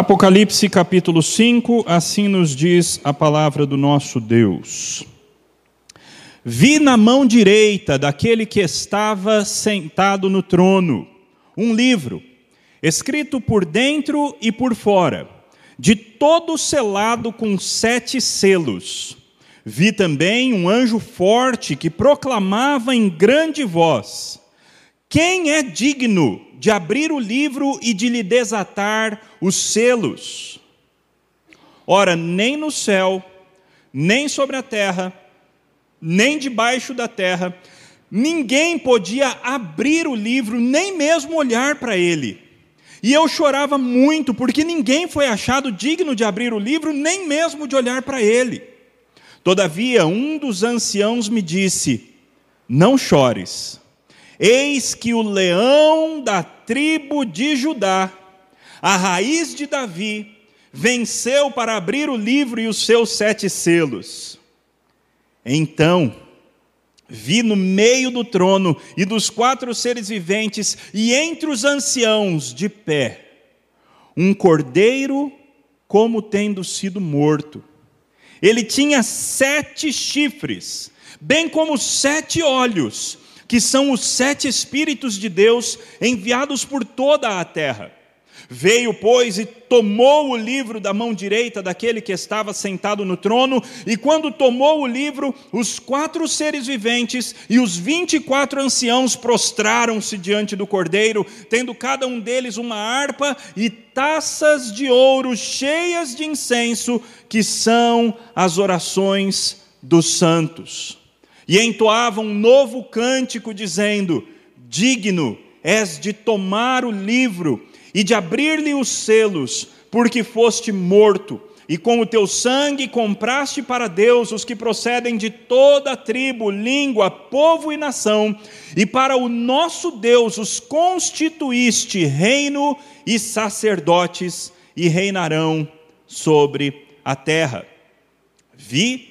Apocalipse capítulo 5, assim nos diz a palavra do nosso Deus. Vi na mão direita daquele que estava sentado no trono um livro, escrito por dentro e por fora, de todo selado com sete selos. Vi também um anjo forte que proclamava em grande voz: Quem é digno de abrir o livro e de lhe desatar os selos. Ora, nem no céu, nem sobre a terra, nem debaixo da terra, ninguém podia abrir o livro, nem mesmo olhar para ele. E eu chorava muito, porque ninguém foi achado digno de abrir o livro, nem mesmo de olhar para ele. Todavia, um dos anciãos me disse: Não chores. Eis que o leão da tribo de Judá, a raiz de Davi, venceu para abrir o livro e os seus sete selos. Então, vi no meio do trono e dos quatro seres viventes e entre os anciãos de pé, um cordeiro como tendo sido morto. Ele tinha sete chifres, bem como sete olhos que são os sete Espíritos de Deus enviados por toda a terra. Veio, pois, e tomou o livro da mão direita daquele que estava sentado no trono, e quando tomou o livro, os quatro seres viventes e os vinte e quatro anciãos prostraram-se diante do cordeiro, tendo cada um deles uma harpa e taças de ouro cheias de incenso, que são as orações dos santos e entoava um novo cântico, dizendo: Digno és de tomar o livro e de abrir-lhe os selos, porque foste morto, e com o teu sangue compraste para Deus os que procedem de toda tribo, língua, povo e nação, e para o nosso Deus os constituíste reino e sacerdotes, e reinarão sobre a terra. Vi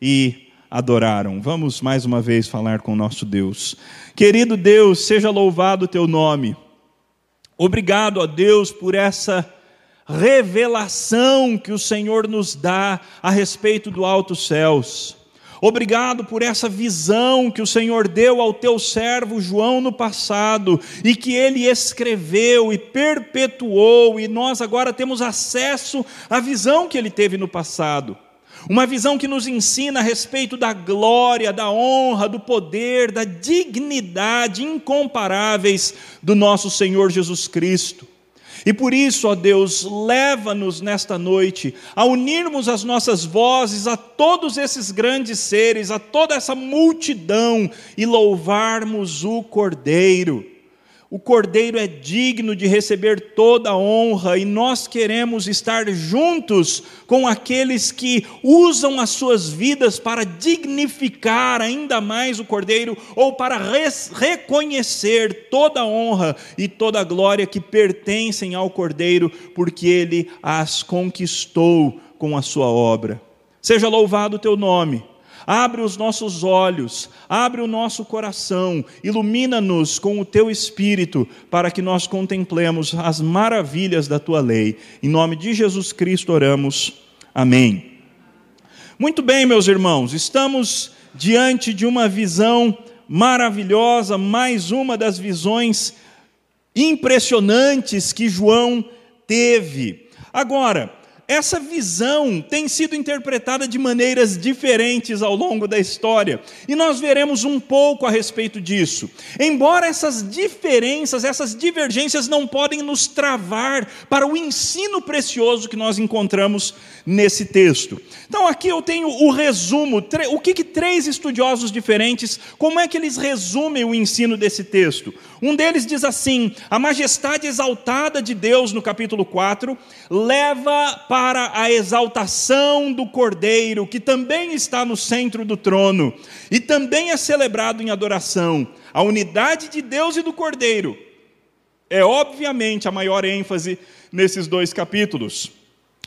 e adoraram. Vamos mais uma vez falar com o nosso Deus. Querido Deus, seja louvado o teu nome. Obrigado a Deus por essa revelação que o Senhor nos dá a respeito do alto céus. Obrigado por essa visão que o Senhor deu ao teu servo João no passado e que ele escreveu e perpetuou, e nós agora temos acesso à visão que ele teve no passado. Uma visão que nos ensina a respeito da glória, da honra, do poder, da dignidade incomparáveis do nosso Senhor Jesus Cristo. E por isso, ó Deus, leva-nos nesta noite a unirmos as nossas vozes a todos esses grandes seres, a toda essa multidão e louvarmos o Cordeiro o Cordeiro é digno de receber toda a honra e nós queremos estar juntos com aqueles que usam as suas vidas para dignificar ainda mais o Cordeiro ou para reconhecer toda a honra e toda a glória que pertencem ao Cordeiro, porque ele as conquistou com a sua obra. Seja louvado o teu nome. Abre os nossos olhos, abre o nosso coração, ilumina-nos com o teu espírito, para que nós contemplemos as maravilhas da tua lei. Em nome de Jesus Cristo oramos. Amém. Muito bem, meus irmãos, estamos diante de uma visão maravilhosa, mais uma das visões impressionantes que João teve. Agora, essa visão tem sido interpretada de maneiras diferentes ao longo da história, e nós veremos um pouco a respeito disso. Embora essas diferenças, essas divergências não podem nos travar para o ensino precioso que nós encontramos nesse texto. Então aqui eu tenho o resumo, o que, que três estudiosos diferentes, como é que eles resumem o ensino desse texto? Um deles diz assim: a majestade exaltada de Deus, no capítulo 4, leva para a exaltação do Cordeiro, que também está no centro do trono, e também é celebrado em adoração. A unidade de Deus e do Cordeiro é, obviamente, a maior ênfase nesses dois capítulos.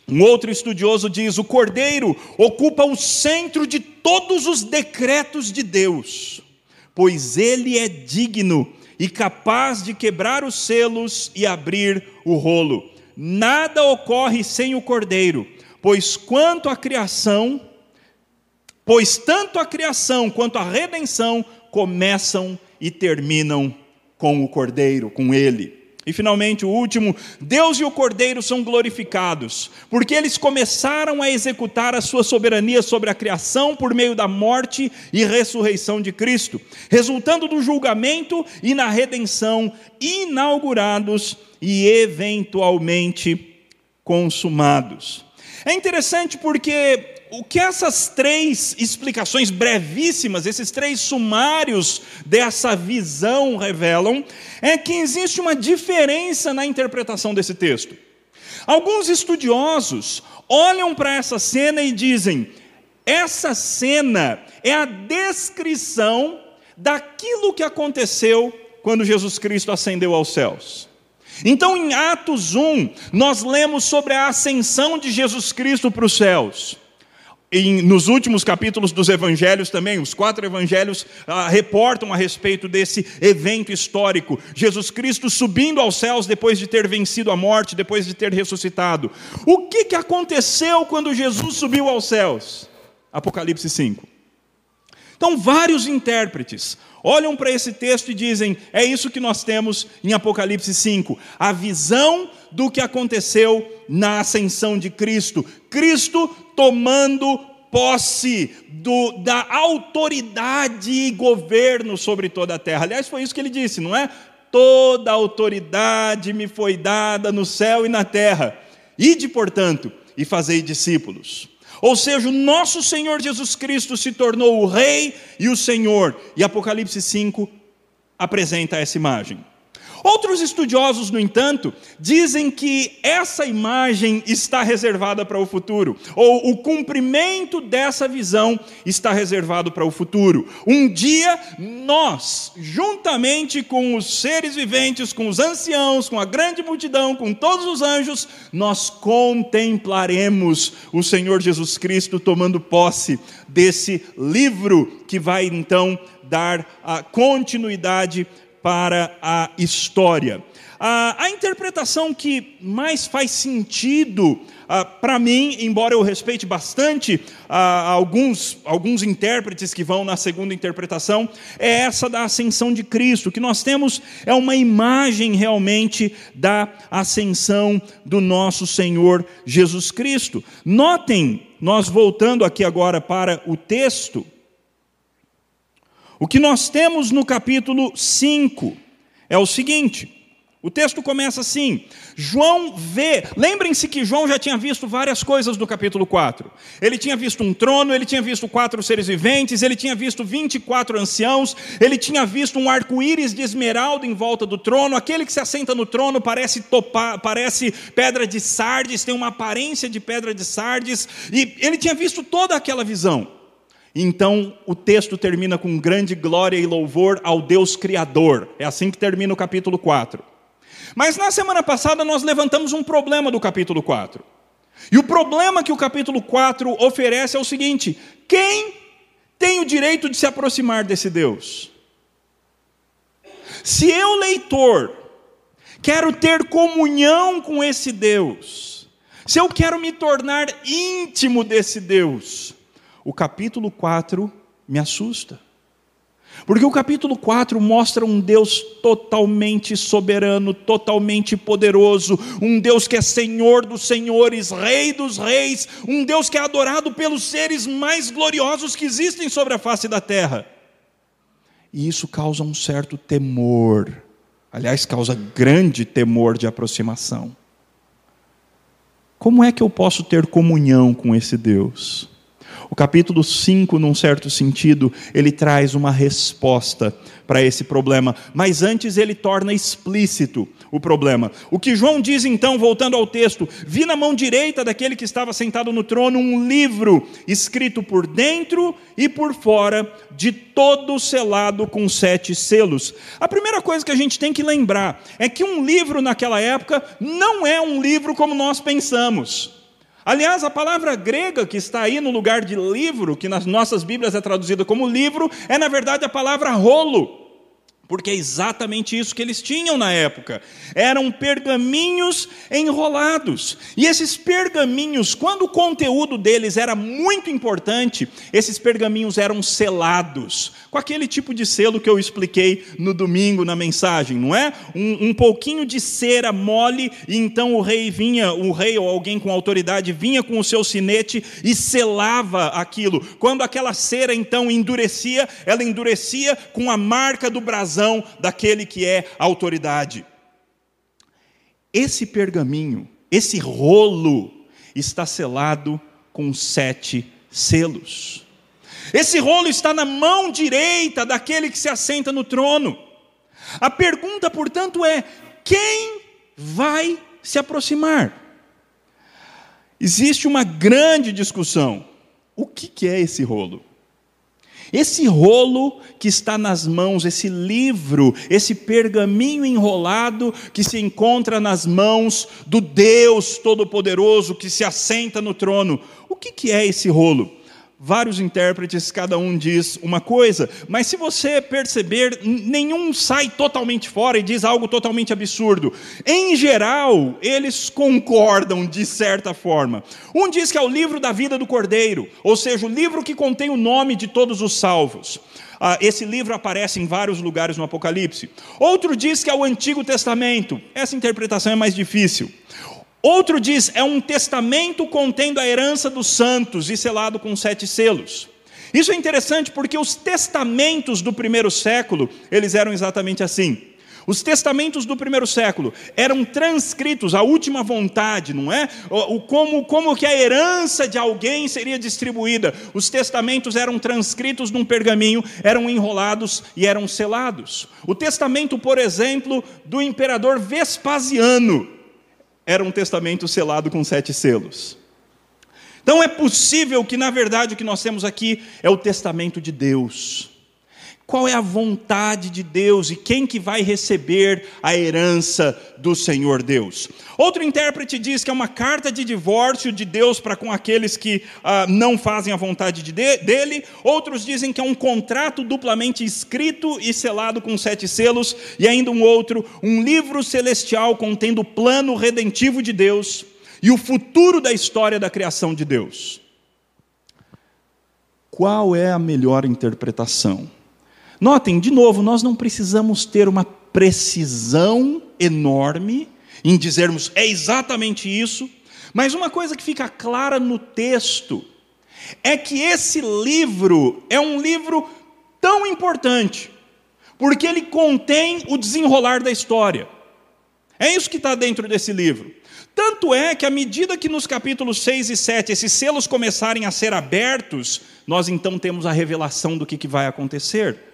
Um outro estudioso diz: o cordeiro ocupa o centro de todos os decretos de Deus, pois ele é digno e capaz de quebrar os selos e abrir o rolo. Nada ocorre sem o cordeiro, pois quanto à criação, pois tanto a criação quanto a redenção começam e terminam com o cordeiro, com ele. E finalmente, o último, Deus e o Cordeiro são glorificados, porque eles começaram a executar a sua soberania sobre a criação por meio da morte e ressurreição de Cristo, resultando do julgamento e na redenção inaugurados e eventualmente consumados. É interessante porque o que essas três explicações brevíssimas, esses três sumários dessa visão revelam, é que existe uma diferença na interpretação desse texto. Alguns estudiosos olham para essa cena e dizem: essa cena é a descrição daquilo que aconteceu quando Jesus Cristo ascendeu aos céus. Então, em Atos 1, nós lemos sobre a ascensão de Jesus Cristo para os céus. Em, nos últimos capítulos dos evangelhos também, os quatro evangelhos ah, reportam a respeito desse evento histórico. Jesus Cristo subindo aos céus depois de ter vencido a morte, depois de ter ressuscitado. O que, que aconteceu quando Jesus subiu aos céus? Apocalipse 5. Então, vários intérpretes olham para esse texto e dizem: é isso que nós temos em Apocalipse 5, a visão do que aconteceu na ascensão de Cristo. Cristo tomando posse do, da autoridade e governo sobre toda a terra. Aliás, foi isso que ele disse, não é? Toda autoridade me foi dada no céu e na terra. Ide, portanto, e fazei discípulos. Ou seja, o nosso Senhor Jesus Cristo se tornou o Rei e o Senhor. E Apocalipse 5 apresenta essa imagem. Outros estudiosos, no entanto, dizem que essa imagem está reservada para o futuro, ou o cumprimento dessa visão está reservado para o futuro. Um dia, nós, juntamente com os seres viventes, com os anciãos, com a grande multidão, com todos os anjos, nós contemplaremos o Senhor Jesus Cristo tomando posse desse livro que vai então dar a continuidade para a história. A, a interpretação que mais faz sentido para mim, embora eu respeite bastante alguns, alguns intérpretes que vão na segunda interpretação, é essa da ascensão de Cristo. O que nós temos é uma imagem realmente da ascensão do nosso Senhor Jesus Cristo. Notem, nós voltando aqui agora para o texto, o que nós temos no capítulo 5 é o seguinte: o texto começa assim: João vê. Lembrem-se que João já tinha visto várias coisas no capítulo 4. Ele tinha visto um trono, ele tinha visto quatro seres viventes, ele tinha visto 24 anciãos, ele tinha visto um arco-íris de esmeralda em volta do trono. Aquele que se assenta no trono parece, parece pedra de sardes, tem uma aparência de pedra de sardes, e ele tinha visto toda aquela visão. Então o texto termina com grande glória e louvor ao Deus Criador. É assim que termina o capítulo 4. Mas na semana passada nós levantamos um problema do capítulo 4. E o problema que o capítulo 4 oferece é o seguinte: quem tem o direito de se aproximar desse Deus? Se eu, leitor, quero ter comunhão com esse Deus, se eu quero me tornar íntimo desse Deus, o capítulo 4 me assusta. Porque o capítulo 4 mostra um Deus totalmente soberano, totalmente poderoso, um Deus que é Senhor dos senhores, Rei dos reis, um Deus que é adorado pelos seres mais gloriosos que existem sobre a face da terra. E isso causa um certo temor, aliás, causa grande temor de aproximação. Como é que eu posso ter comunhão com esse Deus? O capítulo 5, num certo sentido, ele traz uma resposta para esse problema, mas antes ele torna explícito o problema. O que João diz então, voltando ao texto: Vi na mão direita daquele que estava sentado no trono um livro escrito por dentro e por fora, de todo selado com sete selos. A primeira coisa que a gente tem que lembrar é que um livro naquela época não é um livro como nós pensamos. Aliás, a palavra grega que está aí no lugar de livro, que nas nossas Bíblias é traduzida como livro, é na verdade a palavra rolo. Porque é exatamente isso que eles tinham na época. Eram pergaminhos enrolados. E esses pergaminhos, quando o conteúdo deles era muito importante, esses pergaminhos eram selados, com aquele tipo de selo que eu expliquei no domingo na mensagem, não é? Um, um pouquinho de cera mole, e então o rei vinha, o rei ou alguém com autoridade vinha com o seu sinete e selava aquilo. Quando aquela cera então endurecia, ela endurecia com a marca do brasão daquele que é autoridade. Esse pergaminho, esse rolo, está selado com sete selos. Esse rolo está na mão direita daquele que se assenta no trono. A pergunta, portanto, é: quem vai se aproximar? Existe uma grande discussão. O que é esse rolo? Esse rolo que está nas mãos, esse livro, esse pergaminho enrolado que se encontra nas mãos do Deus Todo-Poderoso que se assenta no trono, o que é esse rolo? Vários intérpretes, cada um diz uma coisa, mas se você perceber, nenhum sai totalmente fora e diz algo totalmente absurdo. Em geral, eles concordam de certa forma. Um diz que é o livro da vida do Cordeiro, ou seja, o livro que contém o nome de todos os salvos. Ah, esse livro aparece em vários lugares no Apocalipse. Outro diz que é o Antigo Testamento. Essa interpretação é mais difícil. Outro diz, é um testamento contendo a herança dos santos e selado com sete selos. Isso é interessante porque os testamentos do primeiro século, eles eram exatamente assim. Os testamentos do primeiro século eram transcritos, a última vontade, não é? O, como, como que a herança de alguém seria distribuída. Os testamentos eram transcritos num pergaminho, eram enrolados e eram selados. O testamento, por exemplo, do imperador Vespasiano, era um testamento selado com sete selos. Então é possível que, na verdade, o que nós temos aqui é o testamento de Deus. Qual é a vontade de Deus e quem que vai receber a herança do Senhor Deus? Outro intérprete diz que é uma carta de divórcio de Deus para com aqueles que ah, não fazem a vontade de dele. Outros dizem que é um contrato duplamente escrito e selado com sete selos. E ainda um outro, um livro celestial contendo o plano redentivo de Deus e o futuro da história da criação de Deus. Qual é a melhor interpretação? Notem, de novo, nós não precisamos ter uma precisão enorme em dizermos é exatamente isso, mas uma coisa que fica clara no texto é que esse livro é um livro tão importante, porque ele contém o desenrolar da história. É isso que está dentro desse livro. Tanto é que, à medida que nos capítulos 6 e 7 esses selos começarem a ser abertos, nós então temos a revelação do que, que vai acontecer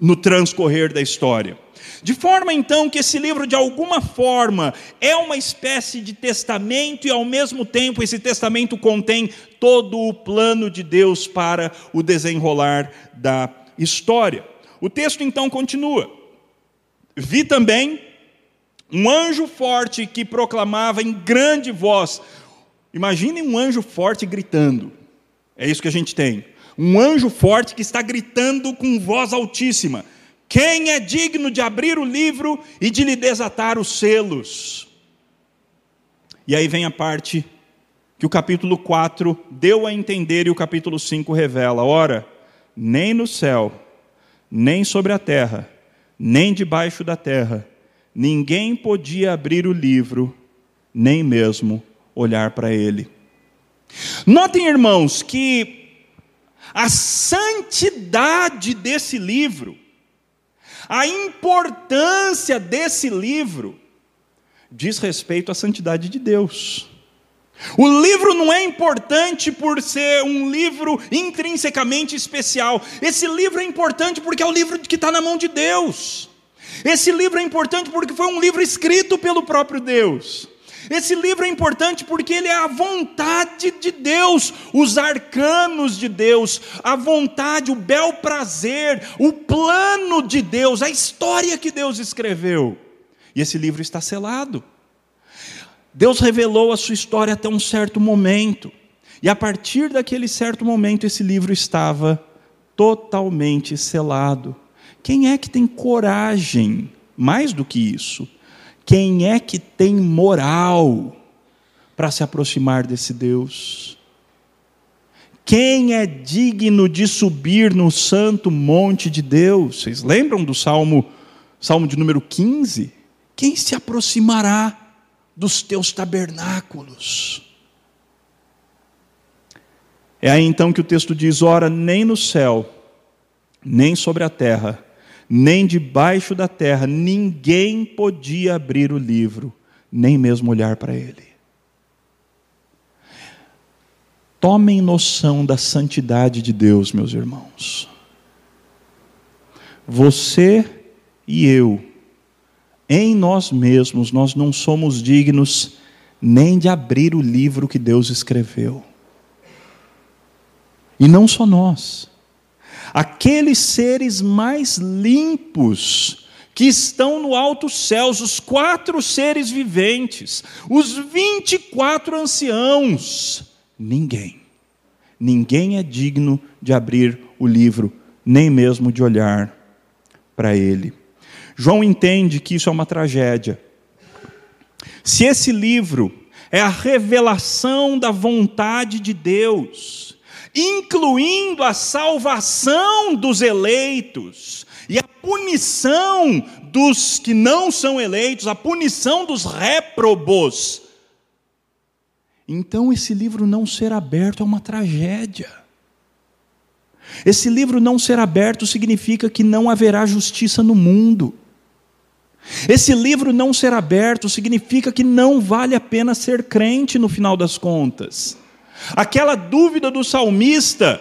no transcorrer da história. De forma então que esse livro, de alguma forma, é uma espécie de testamento e, ao mesmo tempo, esse testamento contém todo o plano de Deus para o desenrolar da história. O texto então continua. Vi também um anjo forte que proclamava em grande voz. Imaginem um anjo forte gritando. É isso que a gente tem um anjo forte que está gritando com voz altíssima: Quem é digno de abrir o livro e de lhe desatar os selos? E aí vem a parte que o capítulo 4 deu a entender e o capítulo 5 revela: ora, nem no céu, nem sobre a terra, nem debaixo da terra, ninguém podia abrir o livro, nem mesmo olhar para ele. Notem, irmãos, que a santidade desse livro, a importância desse livro, diz respeito à santidade de Deus. O livro não é importante por ser um livro intrinsecamente especial. Esse livro é importante porque é o livro que está na mão de Deus. Esse livro é importante porque foi um livro escrito pelo próprio Deus. Esse livro é importante porque ele é a vontade de Deus, os arcanos de Deus, a vontade, o bel prazer, o plano de Deus, a história que Deus escreveu. E esse livro está selado. Deus revelou a sua história até um certo momento, e a partir daquele certo momento esse livro estava totalmente selado. Quem é que tem coragem, mais do que isso, quem é que tem moral para se aproximar desse Deus? Quem é digno de subir no santo monte de Deus? Vocês lembram do Salmo, Salmo de número 15? Quem se aproximará dos teus tabernáculos. É aí então que o texto diz: ora, nem no céu, nem sobre a terra, nem debaixo da terra, ninguém podia abrir o livro, nem mesmo olhar para ele. Tomem noção da santidade de Deus, meus irmãos. Você e eu em nós mesmos nós não somos dignos nem de abrir o livro que Deus escreveu. E não só nós. Aqueles seres mais limpos que estão no alto céus, os quatro seres viventes, os vinte e quatro anciãos, ninguém, ninguém é digno de abrir o livro, nem mesmo de olhar para ele. João entende que isso é uma tragédia. Se esse livro é a revelação da vontade de Deus, incluindo a salvação dos eleitos e a punição dos que não são eleitos, a punição dos réprobos, então esse livro não ser aberto é uma tragédia. Esse livro não ser aberto significa que não haverá justiça no mundo. Esse livro não ser aberto significa que não vale a pena ser crente no final das contas. Aquela dúvida do salmista,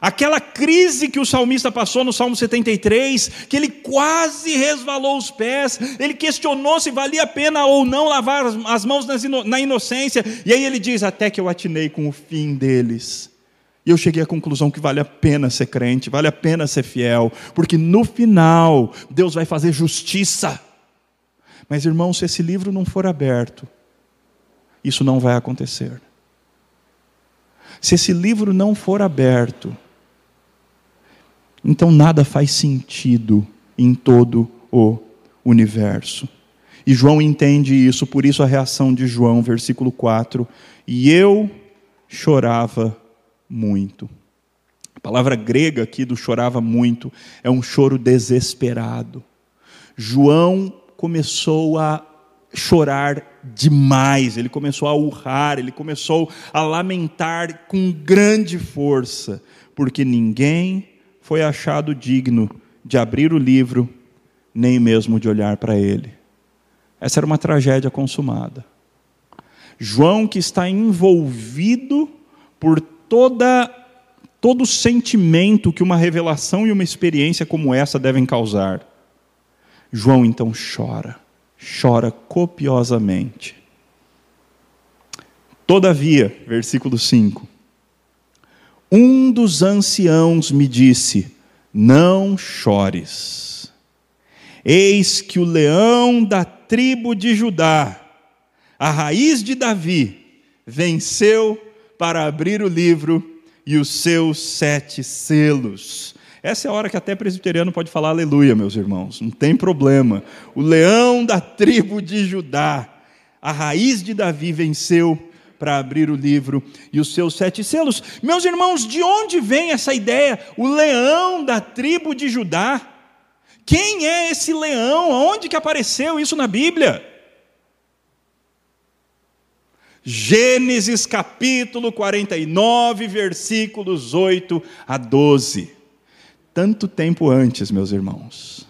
aquela crise que o salmista passou no Salmo 73, que ele quase resvalou os pés, ele questionou se valia a pena ou não lavar as mãos na inocência, e aí ele diz: Até que eu atinei com o fim deles. E eu cheguei à conclusão que vale a pena ser crente, vale a pena ser fiel, porque no final Deus vai fazer justiça. Mas, irmão, se esse livro não for aberto, isso não vai acontecer. Se esse livro não for aberto, então nada faz sentido em todo o universo. E João entende isso, por isso a reação de João, versículo 4: E eu chorava muito. A palavra grega aqui do chorava muito é um choro desesperado. João começou a chorar demais, ele começou a urrar, ele começou a lamentar com grande força, porque ninguém foi achado digno de abrir o livro, nem mesmo de olhar para ele. Essa era uma tragédia consumada. João, que está envolvido por toda todo o sentimento que uma revelação e uma experiência como essa devem causar. João então chora, chora copiosamente. Todavia, versículo 5: Um dos anciãos me disse: Não chores. Eis que o leão da tribo de Judá, a raiz de Davi, venceu para abrir o livro e os seus sete selos. Essa é a hora que até presbiteriano pode falar aleluia, meus irmãos, não tem problema. O leão da tribo de Judá, a raiz de Davi, venceu para abrir o livro e os seus sete selos. Meus irmãos, de onde vem essa ideia? O leão da tribo de Judá. Quem é esse leão? Onde que apareceu isso na Bíblia? Gênesis capítulo 49, versículos 8 a 12. Tanto tempo antes, meus irmãos.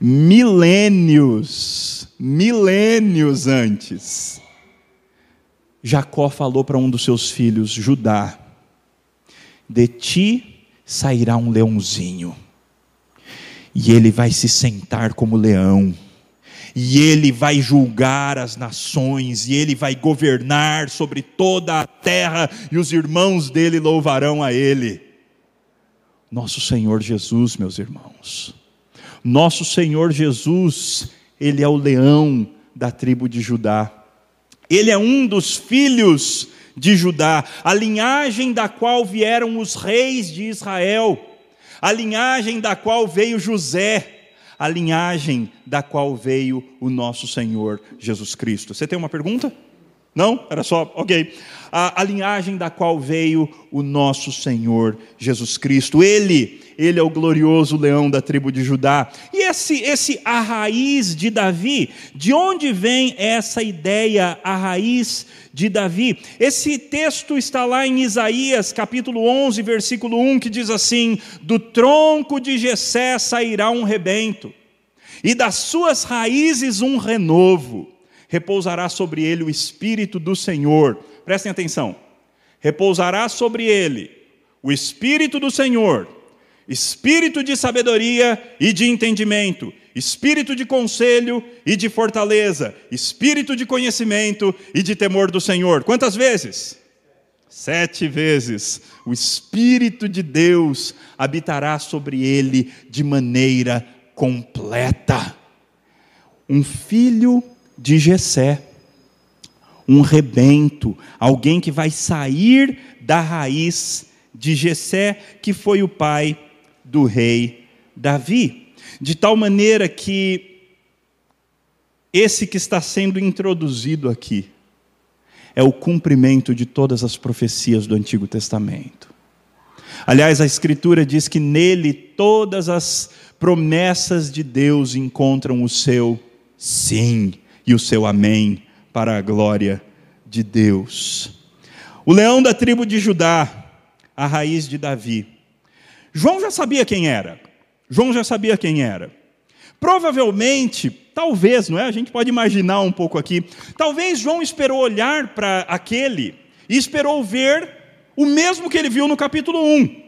Milênios, milênios antes. Jacó falou para um dos seus filhos, Judá: De ti sairá um leãozinho e ele vai se sentar como leão, e ele vai julgar as nações, e ele vai governar sobre toda a terra, e os irmãos dele louvarão a ele. Nosso Senhor Jesus, meus irmãos, nosso Senhor Jesus, ele é o leão da tribo de Judá, ele é um dos filhos de Judá, a linhagem da qual vieram os reis de Israel a linhagem da qual veio José, a linhagem da qual veio o nosso Senhor Jesus Cristo. Você tem uma pergunta? Não? Era só, ok. A, a, linhagem da qual veio o nosso Senhor Jesus Cristo. Ele, ele é o glorioso leão da tribo de Judá. E esse, esse a raiz de Davi, de onde vem essa ideia, a raiz de Davi? Esse texto está lá em Isaías, capítulo 11, versículo 1, que diz assim: Do tronco de Jessé sairá um rebento, e das suas raízes um renovo repousará sobre ele o Espírito do Senhor. Prestem atenção. Repousará sobre ele o Espírito do Senhor, espírito de sabedoria e de entendimento, espírito de conselho e de fortaleza, espírito de conhecimento e de temor do Senhor. Quantas vezes? Sete vezes. O Espírito de Deus habitará sobre ele de maneira completa. Um filho de Jessé, um rebento, alguém que vai sair da raiz de Jessé, que foi o pai do rei Davi. De tal maneira que esse que está sendo introduzido aqui é o cumprimento de todas as profecias do Antigo Testamento. Aliás, a Escritura diz que nele todas as promessas de Deus encontram o seu sim e o seu amém para a glória de Deus. O leão da tribo de Judá, a raiz de Davi. João já sabia quem era. João já sabia quem era. Provavelmente, talvez, não é? A gente pode imaginar um pouco aqui. Talvez João esperou olhar para aquele e esperou ver o mesmo que ele viu no capítulo 1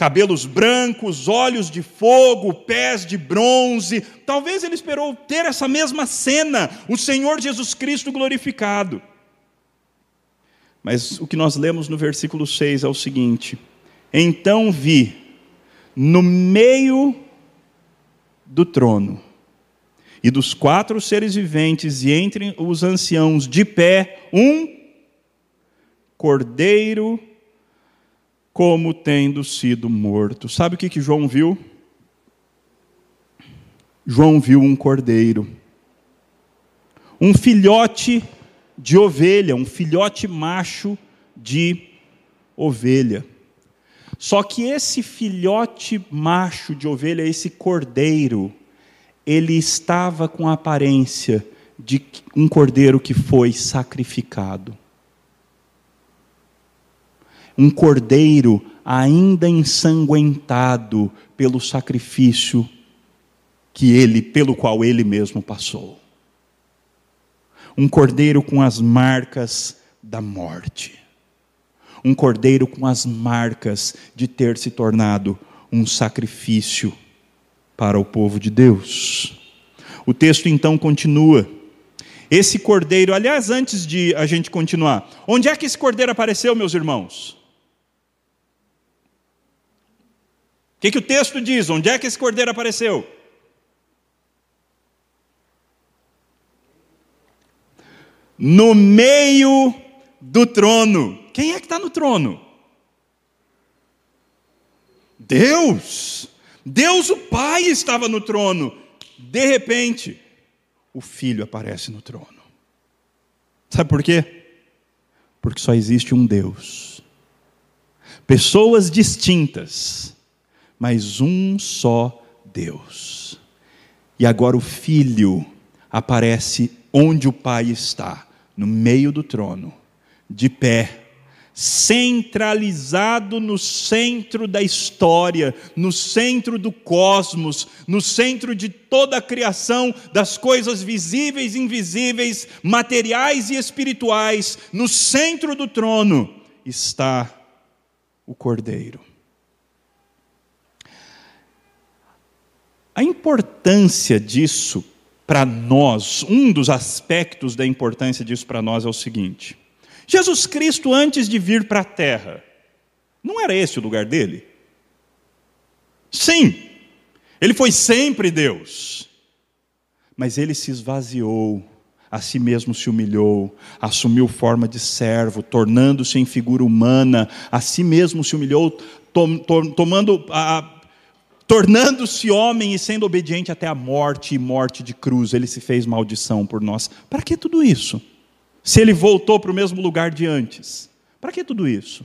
cabelos brancos, olhos de fogo, pés de bronze. Talvez ele esperou ter essa mesma cena, o Senhor Jesus Cristo glorificado. Mas o que nós lemos no versículo 6 é o seguinte: Então vi, no meio do trono, e dos quatro seres viventes, e entre os anciãos, de pé, um cordeiro como tendo sido morto. Sabe o que, que João viu? João viu um cordeiro, um filhote de ovelha, um filhote macho de ovelha. Só que esse filhote macho de ovelha, esse cordeiro, ele estava com a aparência de um cordeiro que foi sacrificado um cordeiro ainda ensanguentado pelo sacrifício que ele, pelo qual ele mesmo passou. Um cordeiro com as marcas da morte. Um cordeiro com as marcas de ter se tornado um sacrifício para o povo de Deus. O texto então continua. Esse cordeiro, aliás, antes de a gente continuar, onde é que esse cordeiro apareceu, meus irmãos? O que, que o texto diz? Onde é que esse cordeiro apareceu? No meio do trono. Quem é que está no trono? Deus. Deus, o Pai, estava no trono. De repente, o Filho aparece no trono. Sabe por quê? Porque só existe um Deus. Pessoas distintas, mas um só Deus. E agora o Filho aparece onde o Pai está, no meio do trono, de pé centralizado no centro da história, no centro do cosmos, no centro de toda a criação, das coisas visíveis e invisíveis, materiais e espirituais, no centro do trono está o Cordeiro. A importância disso para nós, um dos aspectos da importância disso para nós é o seguinte: Jesus Cristo, antes de vir para a terra, não era esse o lugar dele? Sim, ele foi sempre Deus, mas ele se esvaziou, a si mesmo se humilhou, assumiu forma de servo, tornando-se em figura humana, a si mesmo se humilhou, tom, tom, tomando a, tornando-se homem e sendo obediente até a morte e morte de cruz, ele se fez maldição por nós. Para que tudo isso? se ele voltou para o mesmo lugar de antes. Para que tudo isso?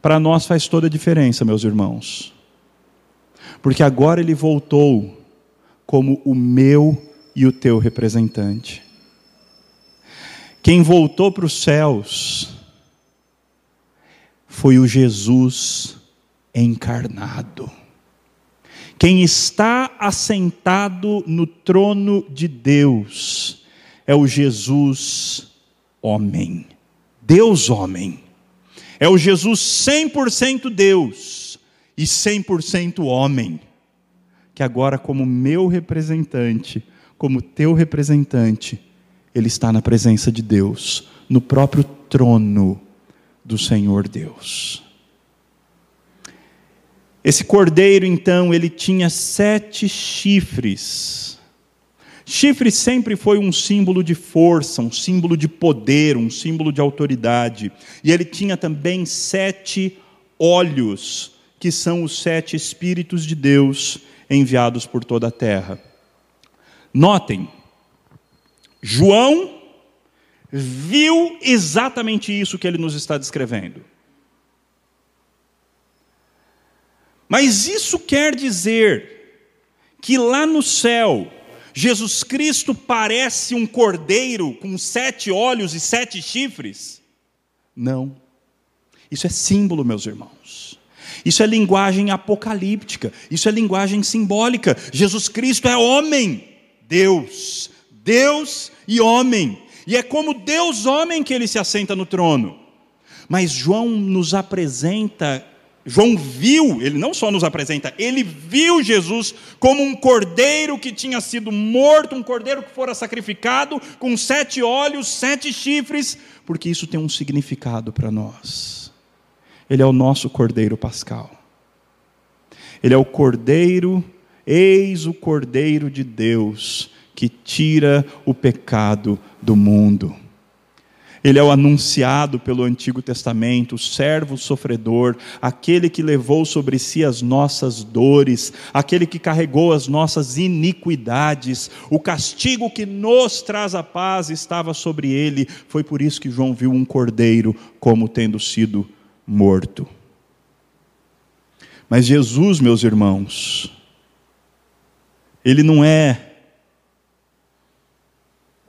Para nós faz toda a diferença, meus irmãos. Porque agora ele voltou como o meu e o teu representante. Quem voltou para os céus foi o Jesus encarnado. Quem está assentado no trono de Deus é o Jesus homem, Deus homem. É o Jesus 100% Deus e 100% homem, que agora, como meu representante, como teu representante, ele está na presença de Deus, no próprio trono do Senhor Deus. Esse cordeiro, então, ele tinha sete chifres Chifre sempre foi um símbolo de força, um símbolo de poder, um símbolo de autoridade. E ele tinha também sete olhos, que são os sete Espíritos de Deus enviados por toda a terra. Notem, João viu exatamente isso que ele nos está descrevendo. Mas isso quer dizer que lá no céu, Jesus Cristo parece um cordeiro com sete olhos e sete chifres? Não. Isso é símbolo, meus irmãos. Isso é linguagem apocalíptica, isso é linguagem simbólica. Jesus Cristo é homem, Deus, Deus e homem. E é como Deus homem que ele se assenta no trono. Mas João nos apresenta João viu, ele não só nos apresenta, ele viu Jesus como um cordeiro que tinha sido morto, um cordeiro que fora sacrificado, com sete olhos, sete chifres, porque isso tem um significado para nós. Ele é o nosso cordeiro pascal. Ele é o cordeiro, eis o cordeiro de Deus, que tira o pecado do mundo. Ele é o anunciado pelo Antigo Testamento, o servo sofredor, aquele que levou sobre si as nossas dores, aquele que carregou as nossas iniquidades. O castigo que nos traz a paz estava sobre ele. Foi por isso que João viu um cordeiro como tendo sido morto. Mas Jesus, meus irmãos, ele não é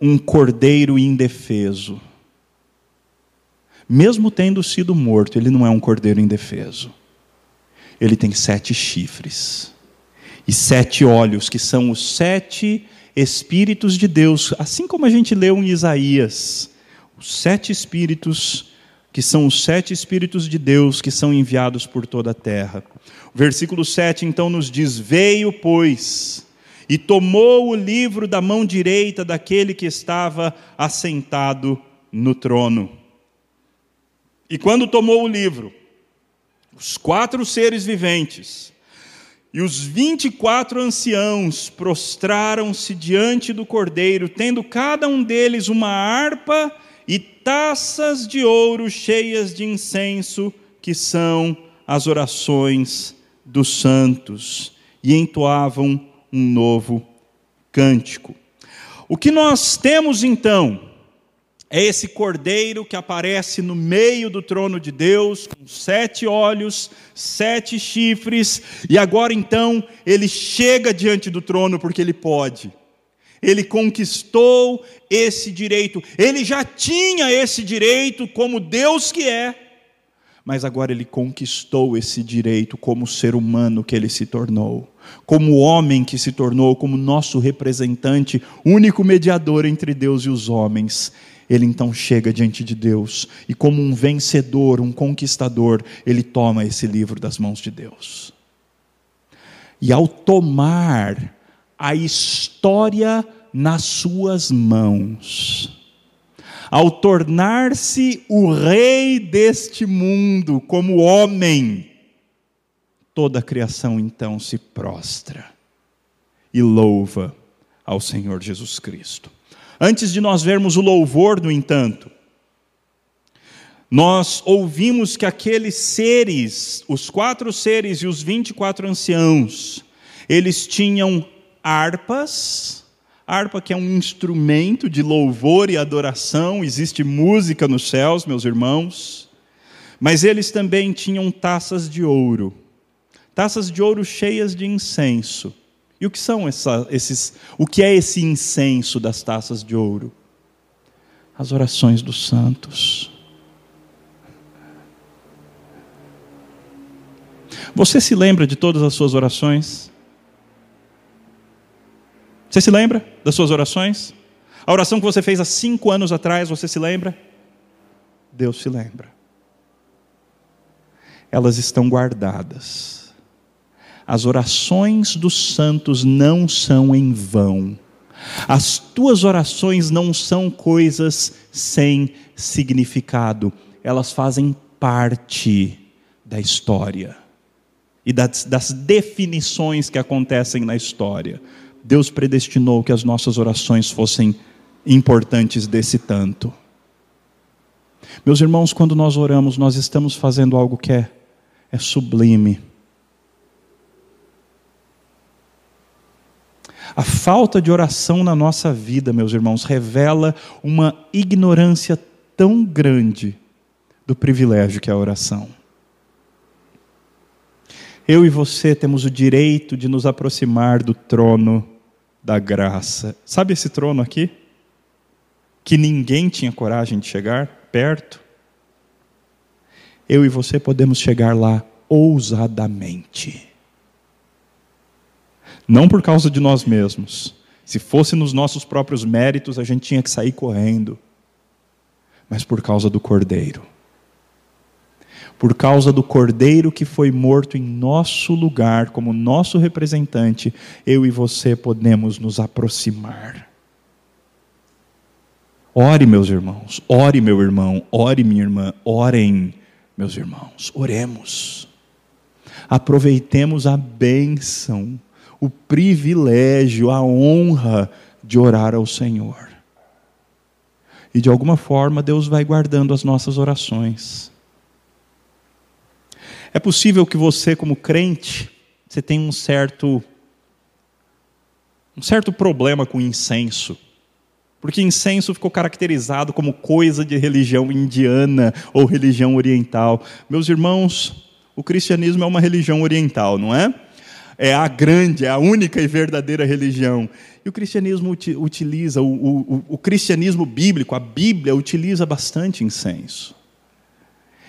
um cordeiro indefeso mesmo tendo sido morto, ele não é um cordeiro indefeso. Ele tem sete chifres e sete olhos, que são os sete Espíritos de Deus, assim como a gente leu em Isaías. Os sete Espíritos, que são os sete Espíritos de Deus que são enviados por toda a terra. O versículo 7 então nos diz: Veio, pois, e tomou o livro da mão direita daquele que estava assentado no trono. E quando tomou o livro, os quatro seres viventes e os vinte e quatro anciãos prostraram-se diante do cordeiro, tendo cada um deles uma harpa e taças de ouro cheias de incenso, que são as orações dos santos, e entoavam um novo cântico. O que nós temos então é esse cordeiro que aparece no meio do trono de Deus, com sete olhos, sete chifres, e agora então ele chega diante do trono porque ele pode. Ele conquistou esse direito, ele já tinha esse direito como Deus que é, mas agora ele conquistou esse direito como ser humano que ele se tornou, como homem que se tornou, como nosso representante, único mediador entre Deus e os homens ele então chega diante de Deus e, como um vencedor, um conquistador, ele toma esse livro das mãos de Deus. E ao tomar a história nas suas mãos, ao tornar-se o rei deste mundo como homem, toda a criação então se prostra e louva ao Senhor Jesus Cristo. Antes de nós vermos o louvor, no entanto, nós ouvimos que aqueles seres, os quatro seres e os vinte e quatro anciãos, eles tinham harpas, harpa que é um instrumento de louvor e adoração, existe música nos céus, meus irmãos, mas eles também tinham taças de ouro, taças de ouro cheias de incenso. E o que são essa, esses, o que é esse incenso das taças de ouro? As orações dos santos. Você se lembra de todas as suas orações? Você se lembra das suas orações? A oração que você fez há cinco anos atrás, você se lembra? Deus se lembra. Elas estão guardadas as orações dos santos não são em vão. As tuas orações não são coisas sem significado, elas fazem parte da história e das, das, definições que acontecem na história. Deus predestinou que as nossas orações fossem importantes desse tanto. Meus irmãos, quando nós oramos, nós estamos fazendo algo que é, é sublime A falta de oração na nossa vida, meus irmãos, revela uma ignorância tão grande do privilégio que é a oração. Eu e você temos o direito de nos aproximar do trono da graça. Sabe esse trono aqui? Que ninguém tinha coragem de chegar perto? Eu e você podemos chegar lá ousadamente. Não por causa de nós mesmos. Se fosse nos nossos próprios méritos, a gente tinha que sair correndo. Mas por causa do Cordeiro. Por causa do Cordeiro que foi morto em nosso lugar, como nosso representante, eu e você podemos nos aproximar. Ore, meus irmãos, ore, meu irmão, ore, minha irmã, orem, meus irmãos, oremos. Aproveitemos a bênção o privilégio, a honra de orar ao Senhor. E de alguma forma Deus vai guardando as nossas orações. É possível que você, como crente, você tenha um certo um certo problema com incenso. Porque incenso ficou caracterizado como coisa de religião indiana ou religião oriental. Meus irmãos, o cristianismo é uma religião oriental, não é? É a grande, é a única e verdadeira religião. E o cristianismo utiliza, o, o, o cristianismo bíblico, a Bíblia utiliza bastante incenso.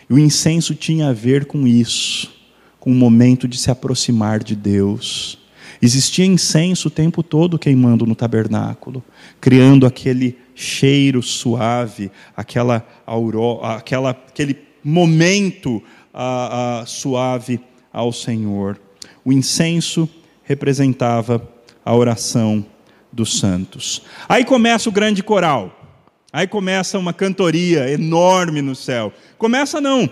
E o incenso tinha a ver com isso, com o momento de se aproximar de Deus. Existia incenso o tempo todo queimando no tabernáculo, criando aquele cheiro suave, aquela aurora, aquela, aquele momento ah, ah, suave ao Senhor. O incenso representava a oração dos santos. Aí começa o grande coral. Aí começa uma cantoria enorme no céu. Começa não,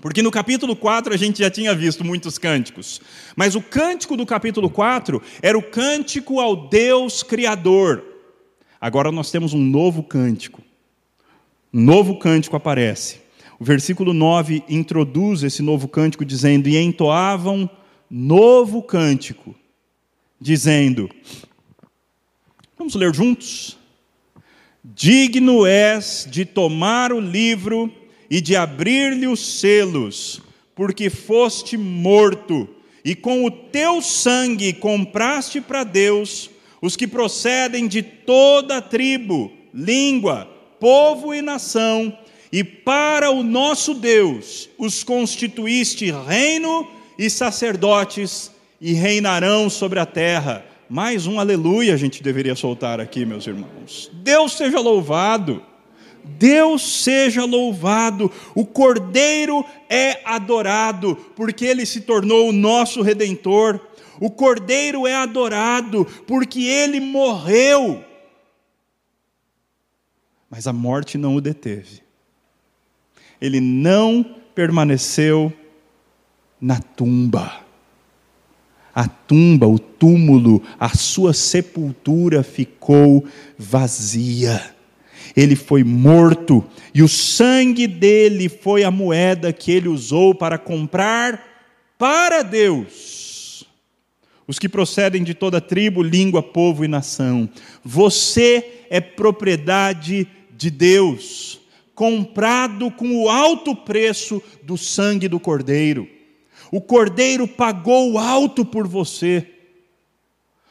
porque no capítulo 4 a gente já tinha visto muitos cânticos. Mas o cântico do capítulo 4 era o cântico ao Deus Criador. Agora nós temos um novo cântico. Um novo cântico aparece. O versículo 9 introduz esse novo cântico dizendo: E entoavam novo cântico, dizendo: Vamos ler juntos? Digno és de tomar o livro e de abrir-lhe os selos, porque foste morto, e com o teu sangue compraste para Deus os que procedem de toda a tribo, língua, povo e nação, e para o nosso Deus os constituíste reino e sacerdotes, e reinarão sobre a terra. Mais um aleluia a gente deveria soltar aqui, meus irmãos. Deus seja louvado. Deus seja louvado. O Cordeiro é adorado, porque ele se tornou o nosso redentor. O Cordeiro é adorado, porque ele morreu. Mas a morte não o deteve. Ele não permaneceu na tumba a tumba, o túmulo, a sua sepultura ficou vazia. Ele foi morto e o sangue dele foi a moeda que ele usou para comprar para Deus os que procedem de toda tribo, língua, povo e nação. Você é propriedade de Deus, comprado com o alto preço do sangue do Cordeiro. O cordeiro pagou alto por você.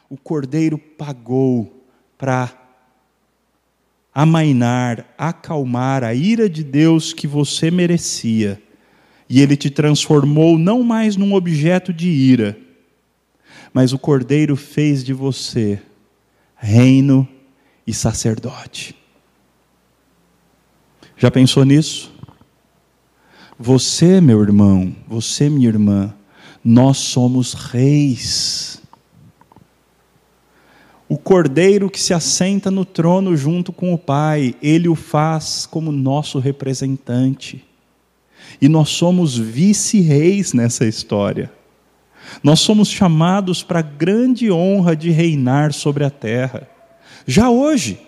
O cordeiro pagou para amainar, acalmar a ira de Deus que você merecia. E ele te transformou não mais num objeto de ira, mas o cordeiro fez de você reino e sacerdote. Já pensou nisso? Você, meu irmão, você, minha irmã, nós somos reis. O cordeiro que se assenta no trono junto com o Pai, ele o faz como nosso representante. E nós somos vice-reis nessa história. Nós somos chamados para a grande honra de reinar sobre a terra. Já hoje,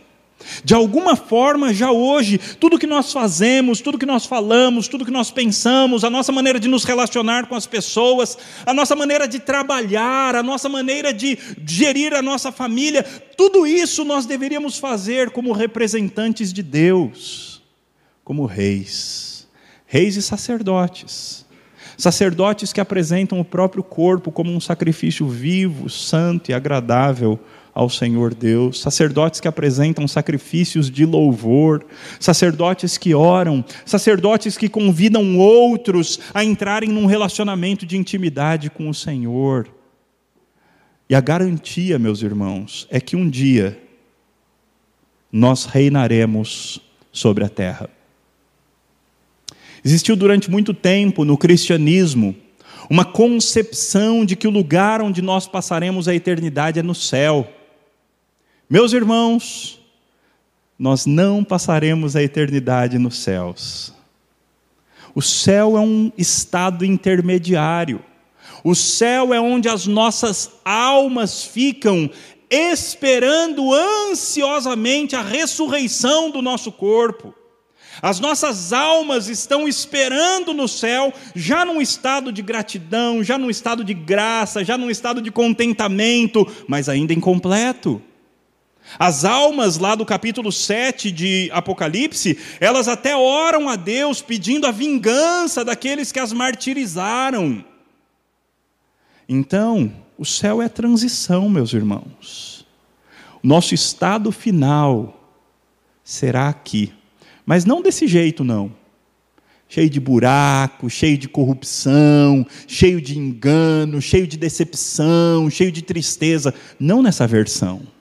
de alguma forma, já hoje, tudo que nós fazemos, tudo que nós falamos, tudo que nós pensamos, a nossa maneira de nos relacionar com as pessoas, a nossa maneira de trabalhar, a nossa maneira de gerir a nossa família, tudo isso nós deveríamos fazer como representantes de Deus, como reis, reis e sacerdotes. Sacerdotes que apresentam o próprio corpo como um sacrifício vivo, santo e agradável ao Senhor Deus, sacerdotes que apresentam sacrifícios de louvor, sacerdotes que oram, sacerdotes que convidam outros a entrarem num relacionamento de intimidade com o Senhor. E a garantia, meus irmãos, é que um dia nós reinaremos sobre a terra. Existiu durante muito tempo no cristianismo uma concepção de que o lugar onde nós passaremos a eternidade é no céu. Meus irmãos, nós não passaremos a eternidade nos céus. O céu é um estado intermediário. O céu é onde as nossas almas ficam esperando ansiosamente a ressurreição do nosso corpo. As nossas almas estão esperando no céu, já num estado de gratidão, já num estado de graça, já num estado de contentamento, mas ainda incompleto. As almas lá do capítulo 7 de Apocalipse, elas até oram a Deus pedindo a vingança daqueles que as martirizaram. Então, o céu é transição, meus irmãos. Nosso estado final será aqui. Mas não desse jeito, não. Cheio de buraco, cheio de corrupção, cheio de engano, cheio de decepção, cheio de tristeza. Não nessa versão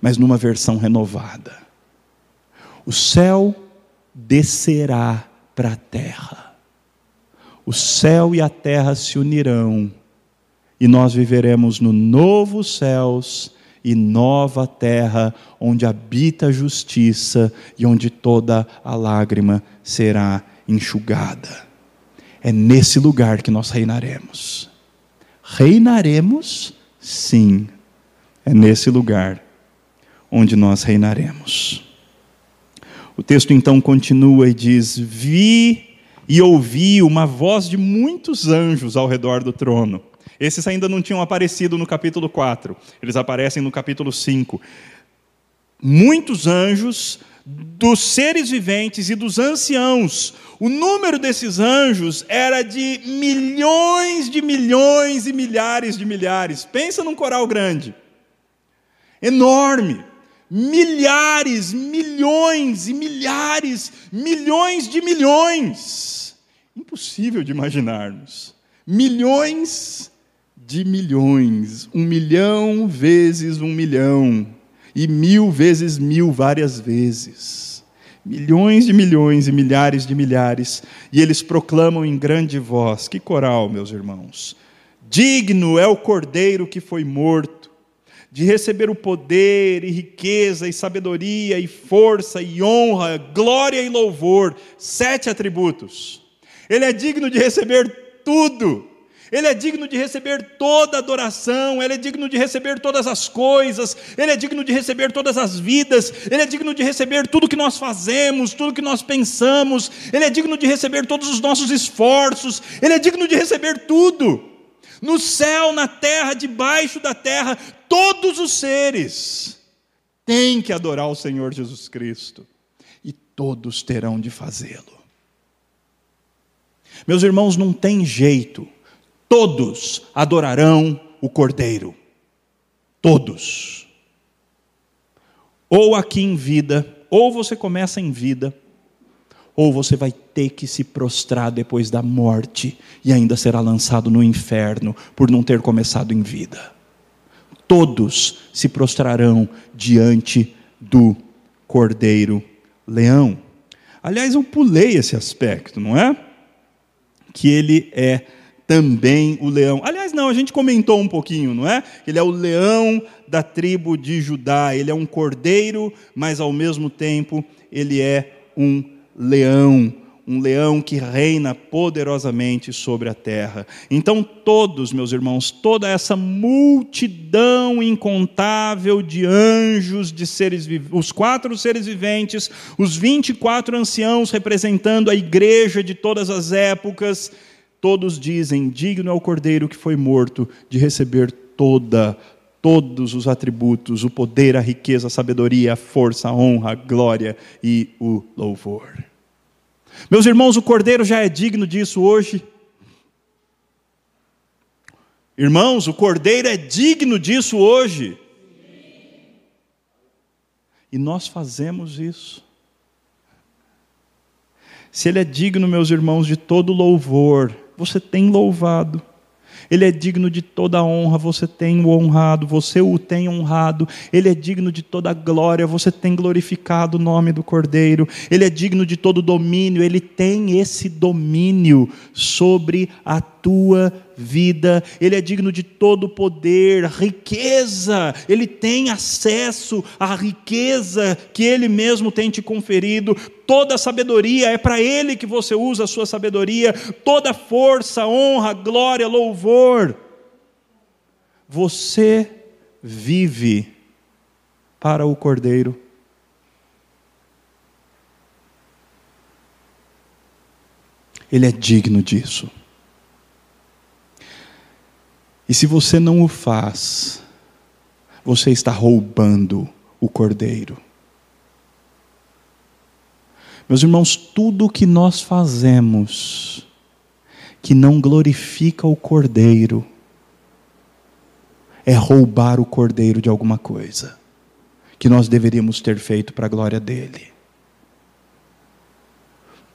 mas numa versão renovada. O céu descerá para a terra. O céu e a terra se unirão e nós viveremos no novo céus e nova terra, onde habita a justiça e onde toda a lágrima será enxugada. É nesse lugar que nós reinaremos. Reinaremos, sim, é nesse lugar onde nós reinaremos. O texto então continua e diz: Vi e ouvi uma voz de muitos anjos ao redor do trono. Esses ainda não tinham aparecido no capítulo 4, eles aparecem no capítulo 5. muitos anjos, dos seres viventes e dos anciãos. O número desses anjos era de milhões de milhões e milhares de milhares. Pensa num coral grande, enorme. Milhares, milhões e milhares, milhões de milhões. Impossível de imaginarmos. Milhões de milhões. Um milhão vezes um milhão e mil vezes mil várias vezes. Milhões de milhões e milhares de milhares, e eles proclamam em grande voz: que coral, meus irmãos! Digno é o cordeiro que foi morto, de receber o poder e riqueza e sabedoria e força e honra, glória e louvor, sete atributos. Ele é digno de receber tudo. Ele é digno de receber toda adoração, Ele é digno de receber todas as coisas, Ele é digno de receber todas as vidas, Ele é digno de receber tudo que nós fazemos, tudo que nós pensamos, Ele é digno de receber todos os nossos esforços, Ele é digno de receber tudo. No céu, na terra, debaixo da terra, todos os seres têm que adorar o Senhor Jesus Cristo, e todos terão de fazê-lo. Meus irmãos, não tem jeito todos adorarão o Cordeiro. Todos. Ou aqui em vida, ou você começa em vida, ou você vai ter que se prostrar depois da morte e ainda será lançado no inferno por não ter começado em vida. Todos se prostrarão diante do Cordeiro Leão. Aliás, eu pulei esse aspecto, não é? Que ele é também o leão. Aliás, não, a gente comentou um pouquinho, não é? Ele é o leão da tribo de Judá, ele é um cordeiro, mas ao mesmo tempo ele é um leão, um leão que reina poderosamente sobre a terra. Então, todos, meus irmãos, toda essa multidão incontável de anjos, de seres os quatro seres viventes, os 24 anciãos representando a igreja de todas as épocas, Todos dizem: digno é o cordeiro que foi morto de receber toda, todos os atributos, o poder, a riqueza, a sabedoria, a força, a honra, a glória e o louvor. Meus irmãos, o cordeiro já é digno disso hoje. Irmãos, o cordeiro é digno disso hoje. E nós fazemos isso. Se ele é digno, meus irmãos, de todo louvor, você tem louvado. Ele é digno de toda honra, você tem o honrado, você o tem honrado. Ele é digno de toda glória, você tem glorificado o nome do Cordeiro. Ele é digno de todo domínio, ele tem esse domínio sobre a tua vida. Ele é digno de todo poder, riqueza. Ele tem acesso à riqueza que ele mesmo tem te conferido. Toda sabedoria é para ele que você usa a sua sabedoria. Toda força, honra, glória, louvor. Você vive para o Cordeiro. Ele é digno disso. E se você não o faz, você está roubando o cordeiro. Meus irmãos, tudo o que nós fazemos que não glorifica o cordeiro é roubar o cordeiro de alguma coisa que nós deveríamos ter feito para a glória dele.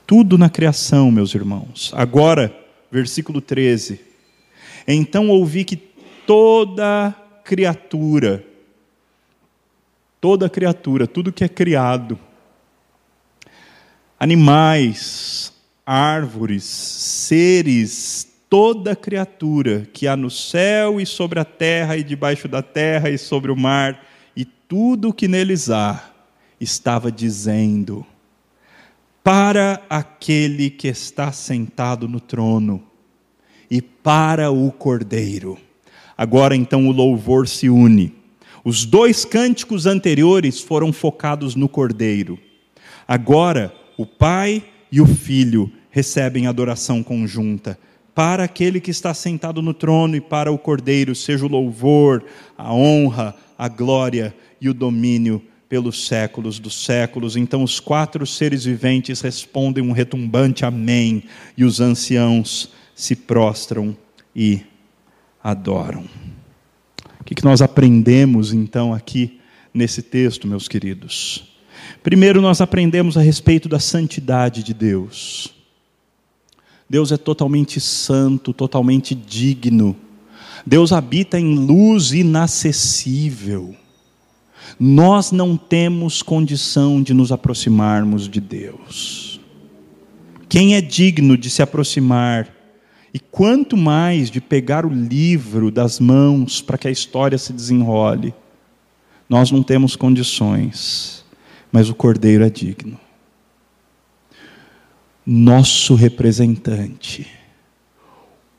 Tudo na criação, meus irmãos. Agora, versículo 13 então ouvi que toda criatura, toda criatura, tudo que é criado, animais, árvores, seres, toda criatura que há no céu e sobre a terra e debaixo da terra e sobre o mar e tudo o que neles há, estava dizendo: Para aquele que está sentado no trono, e para o Cordeiro. Agora então o louvor se une. Os dois cânticos anteriores foram focados no Cordeiro. Agora o Pai e o Filho recebem adoração conjunta. Para aquele que está sentado no trono e para o Cordeiro, seja o louvor, a honra, a glória e o domínio pelos séculos dos séculos. Então os quatro seres viventes respondem um retumbante amém, e os anciãos se prostram e adoram. O que nós aprendemos então aqui nesse texto, meus queridos? Primeiro, nós aprendemos a respeito da santidade de Deus. Deus é totalmente santo, totalmente digno. Deus habita em luz inacessível. Nós não temos condição de nos aproximarmos de Deus. Quem é digno de se aproximar e quanto mais de pegar o livro das mãos para que a história se desenrole, nós não temos condições, mas o Cordeiro é digno. Nosso representante,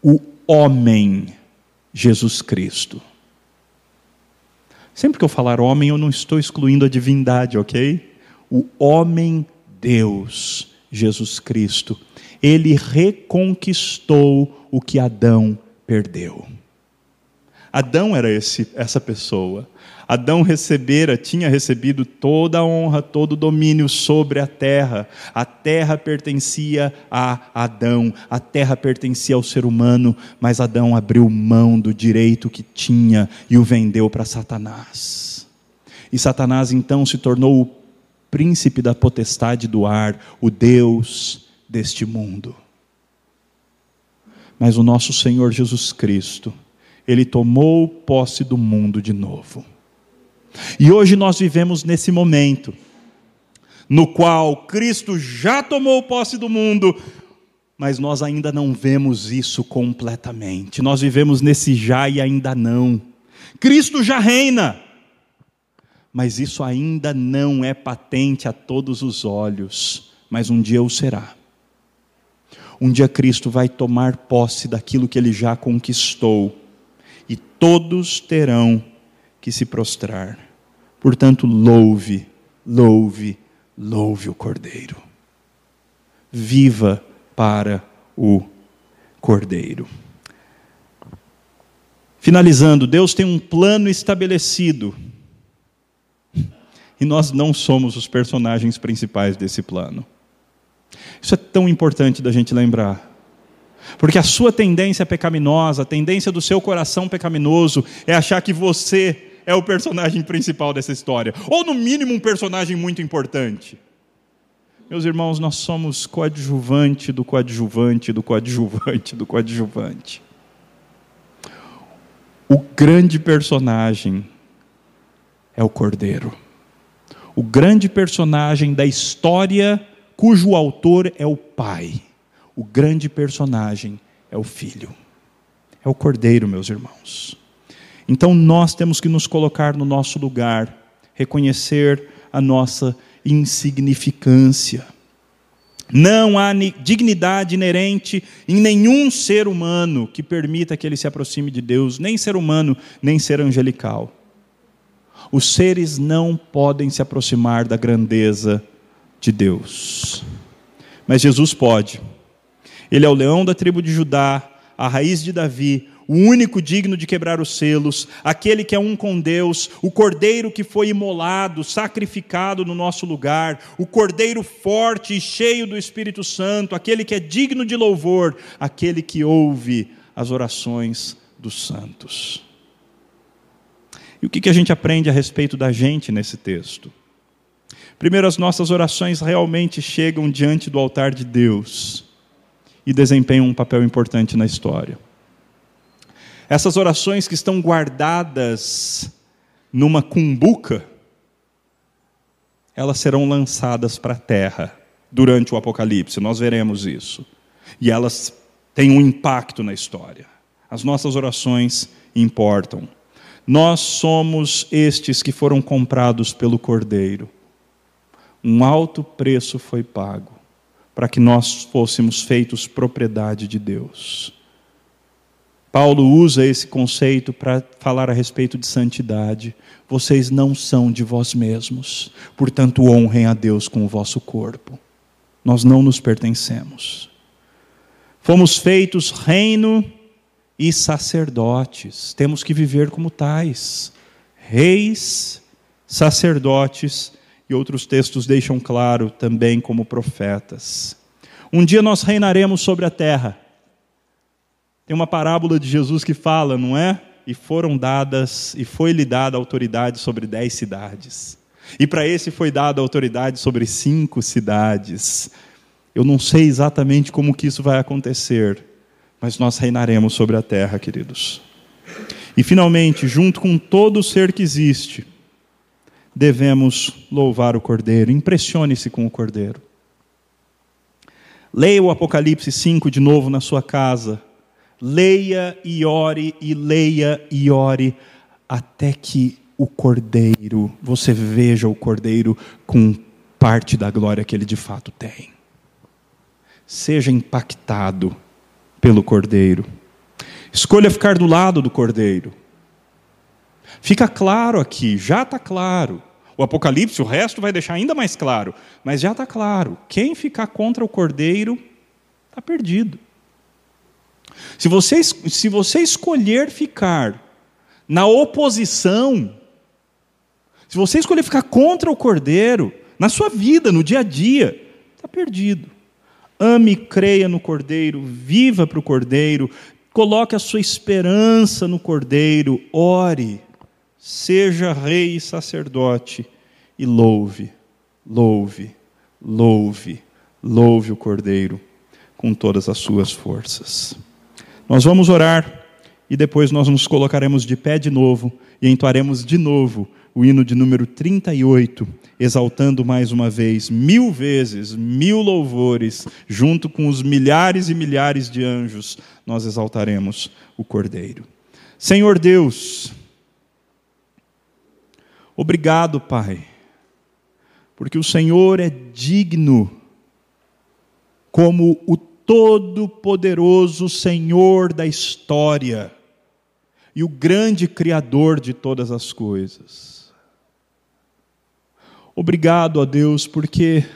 o homem Jesus Cristo. Sempre que eu falar homem, eu não estou excluindo a divindade, ok? O homem Deus, Jesus Cristo ele reconquistou o que Adão perdeu. Adão era esse, essa pessoa. Adão recebera, tinha recebido toda a honra, todo o domínio sobre a terra. A terra pertencia a Adão, a terra pertencia ao ser humano, mas Adão abriu mão do direito que tinha e o vendeu para Satanás. E Satanás então se tornou o príncipe da potestade do ar, o Deus deste mundo. Mas o nosso Senhor Jesus Cristo, ele tomou posse do mundo de novo. E hoje nós vivemos nesse momento, no qual Cristo já tomou posse do mundo, mas nós ainda não vemos isso completamente. Nós vivemos nesse já e ainda não. Cristo já reina, mas isso ainda não é patente a todos os olhos, mas um dia o será. Um dia Cristo vai tomar posse daquilo que ele já conquistou, e todos terão que se prostrar. Portanto, louve, louve, louve o Cordeiro. Viva para o Cordeiro. Finalizando, Deus tem um plano estabelecido. E nós não somos os personagens principais desse plano. Isso é tão importante da gente lembrar. Porque a sua tendência pecaminosa, a tendência do seu coração pecaminoso é achar que você é o personagem principal dessa história, ou no mínimo um personagem muito importante. Meus irmãos, nós somos coadjuvante do coadjuvante do coadjuvante do coadjuvante. O grande personagem é o Cordeiro. O grande personagem da história cujo autor é o Pai. O grande personagem é o Filho. É o Cordeiro, meus irmãos. Então nós temos que nos colocar no nosso lugar, reconhecer a nossa insignificância. Não há dignidade inerente em nenhum ser humano que permita que ele se aproxime de Deus, nem ser humano, nem ser angelical. Os seres não podem se aproximar da grandeza de Deus. Mas Jesus pode. Ele é o leão da tribo de Judá, a raiz de Davi, o único digno de quebrar os selos, aquele que é um com Deus, o cordeiro que foi imolado, sacrificado no nosso lugar, o cordeiro forte e cheio do Espírito Santo, aquele que é digno de louvor, aquele que ouve as orações dos santos. E o que a gente aprende a respeito da gente nesse texto? Primeiro, as nossas orações realmente chegam diante do altar de Deus e desempenham um papel importante na história. Essas orações que estão guardadas numa cumbuca, elas serão lançadas para a terra durante o Apocalipse, nós veremos isso. E elas têm um impacto na história. As nossas orações importam. Nós somos estes que foram comprados pelo Cordeiro um alto preço foi pago para que nós fôssemos feitos propriedade de Deus. Paulo usa esse conceito para falar a respeito de santidade. Vocês não são de vós mesmos, portanto, honrem a Deus com o vosso corpo. Nós não nos pertencemos. Fomos feitos reino e sacerdotes, temos que viver como tais, reis sacerdotes e outros textos deixam claro também como profetas. Um dia nós reinaremos sobre a terra. Tem uma parábola de Jesus que fala, não é? E foram dadas, e foi-lhe dada autoridade sobre dez cidades. E para esse foi dada autoridade sobre cinco cidades. Eu não sei exatamente como que isso vai acontecer, mas nós reinaremos sobre a terra, queridos. E finalmente, junto com todo ser que existe, devemos louvar o Cordeiro. Impressione-se com o Cordeiro. Leia o Apocalipse 5 de novo na sua casa. Leia e ore, e leia e ore, até que o Cordeiro, você veja o Cordeiro com parte da glória que ele de fato tem. Seja impactado pelo Cordeiro. Escolha ficar do lado do Cordeiro. Fica claro aqui, já está claro. O Apocalipse, o resto vai deixar ainda mais claro, mas já está claro. Quem ficar contra o Cordeiro está perdido. Se você, se você escolher ficar na oposição se você escolher ficar contra o Cordeiro, na sua vida, no dia a dia, está perdido. Ame creia no Cordeiro, viva para o Cordeiro, coloque a sua esperança no Cordeiro, ore, seja rei e sacerdote e louve, louve, louve, louve o Cordeiro com todas as suas forças. Nós vamos orar e depois nós nos colocaremos de pé de novo e entoaremos de novo o hino de número 38, exaltando mais uma vez, mil vezes, mil louvores, junto com os milhares e milhares de anjos, nós exaltaremos o Cordeiro. Senhor Deus, obrigado, Pai, porque o Senhor é digno, como o Todo-Poderoso Senhor da história e o grande Criador de todas as coisas. Obrigado a Deus, porque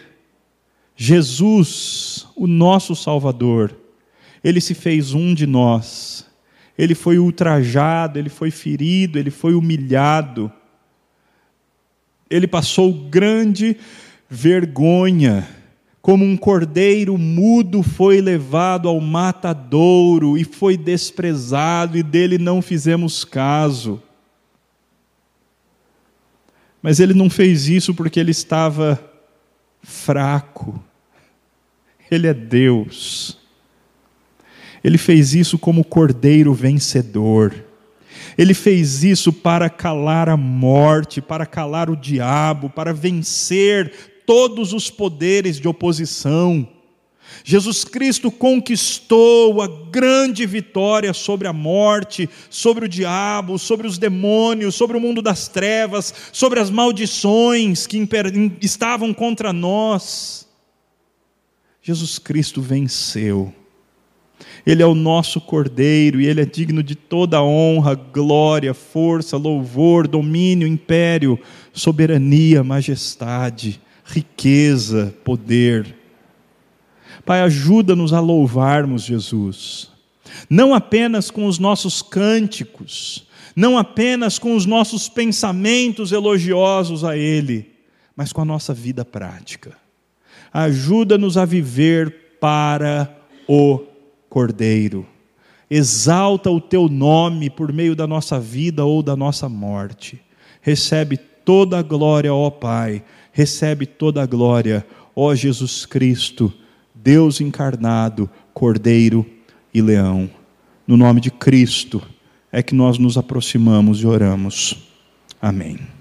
Jesus, o nosso Salvador, ele se fez um de nós. Ele foi ultrajado, ele foi ferido, ele foi humilhado. Ele passou grande vergonha. Como um cordeiro mudo foi levado ao matadouro e foi desprezado, e dele não fizemos caso. Mas ele não fez isso porque ele estava fraco. Ele é Deus. Ele fez isso como cordeiro vencedor. Ele fez isso para calar a morte, para calar o diabo, para vencer todos os poderes de oposição. Jesus Cristo conquistou a grande vitória sobre a morte, sobre o diabo, sobre os demônios, sobre o mundo das trevas, sobre as maldições que estavam contra nós. Jesus Cristo venceu. Ele é o nosso Cordeiro e ele é digno de toda honra, glória, força, louvor, domínio, império, soberania, majestade, riqueza, poder. Pai, ajuda-nos a louvarmos Jesus, não apenas com os nossos cânticos, não apenas com os nossos pensamentos elogiosos a Ele, mas com a nossa vida prática. Ajuda-nos a viver para o Cordeiro. Exalta o teu nome por meio da nossa vida ou da nossa morte. Recebe toda a glória, ó Pai. Recebe toda a glória, ó Jesus Cristo Deus encarnado, Cordeiro e Leão. No nome de Cristo é que nós nos aproximamos e oramos. Amém.